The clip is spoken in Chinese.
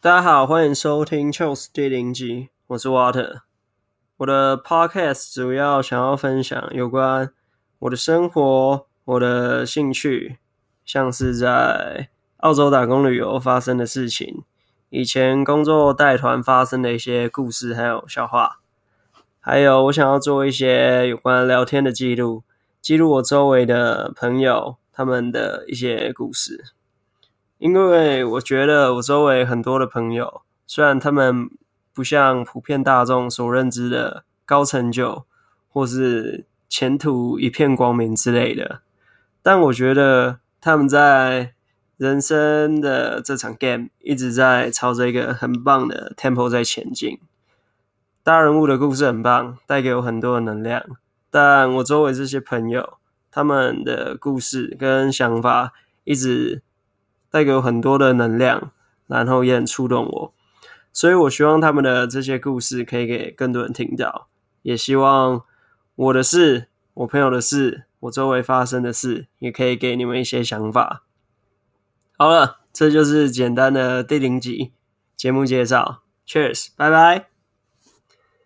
大家好，欢迎收听 Charles 第零集，我是 Water。我的 Podcast 主要想要分享有关我的生活、我的兴趣，像是在澳洲打工旅游发生的事情，以前工作带团发生的一些故事，还有笑话，还有我想要做一些有关聊天的记录，记录我周围的朋友他们的一些故事。因为我觉得我周围很多的朋友，虽然他们不像普遍大众所认知的高成就，或是前途一片光明之类的，但我觉得他们在人生的这场 game 一直在朝着一个很棒的 tempo 在前进。大人物的故事很棒，带给我很多的能量，但我周围这些朋友，他们的故事跟想法一直。带给我很多的能量，然后也很触动我，所以我希望他们的这些故事可以给更多人听到，也希望我的事、我朋友的事、我周围发生的事，也可以给你们一些想法。好了，这就是简单的第零集节目介绍。Cheers，拜拜。